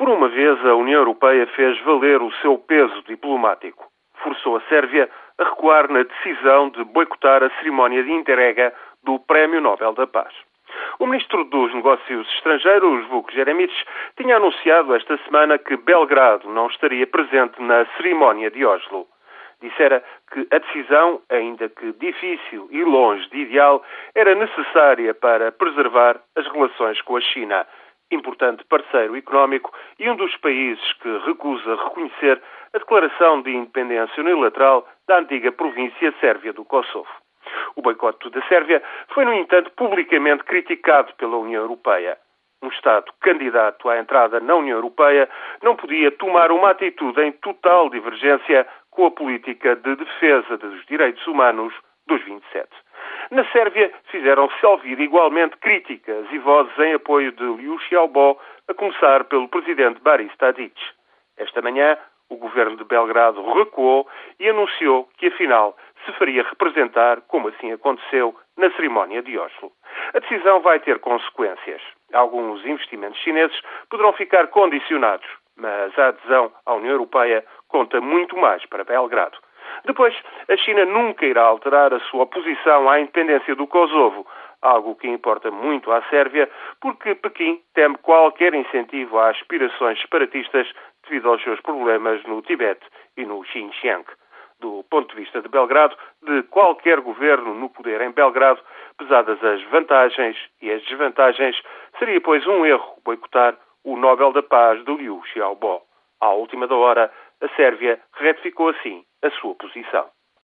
Por uma vez, a União Europeia fez valer o seu peso diplomático. Forçou a Sérvia a recuar na decisão de boicotar a cerimónia de entrega do Prémio Nobel da Paz. O ministro dos Negócios Estrangeiros, Vuk Jeremic, tinha anunciado esta semana que Belgrado não estaria presente na cerimónia de Oslo. Dissera que a decisão, ainda que difícil e longe de ideal, era necessária para preservar as relações com a China importante parceiro económico e um dos países que recusa reconhecer a declaração de independência unilateral da antiga província sérvia do Kosovo. O boicote da Sérvia foi, no entanto, publicamente criticado pela União Europeia. Um Estado candidato à entrada na União Europeia não podia tomar uma atitude em total divergência com a política de defesa dos direitos humanos dos 27. Na Sérvia fizeram-se ouvir igualmente críticas e vozes em apoio de Liu Xiaobo, a começar pelo presidente Boris Tadic. Esta manhã, o governo de Belgrado recuou e anunciou que, afinal, se faria representar, como assim aconteceu, na cerimónia de Oslo. A decisão vai ter consequências. Alguns investimentos chineses poderão ficar condicionados, mas a adesão à União Europeia conta muito mais para Belgrado. Depois, a China nunca irá alterar a sua oposição à independência do Kosovo, algo que importa muito à Sérvia, porque Pequim teme qualquer incentivo a aspirações separatistas devido aos seus problemas no Tibete e no Xinjiang. Do ponto de vista de Belgrado, de qualquer governo no poder em Belgrado, pesadas as vantagens e as desvantagens, seria, pois, um erro boicotar o Nobel da Paz de Liu Xiaobo. À última da hora, a Sérvia retificou assim a sua posição.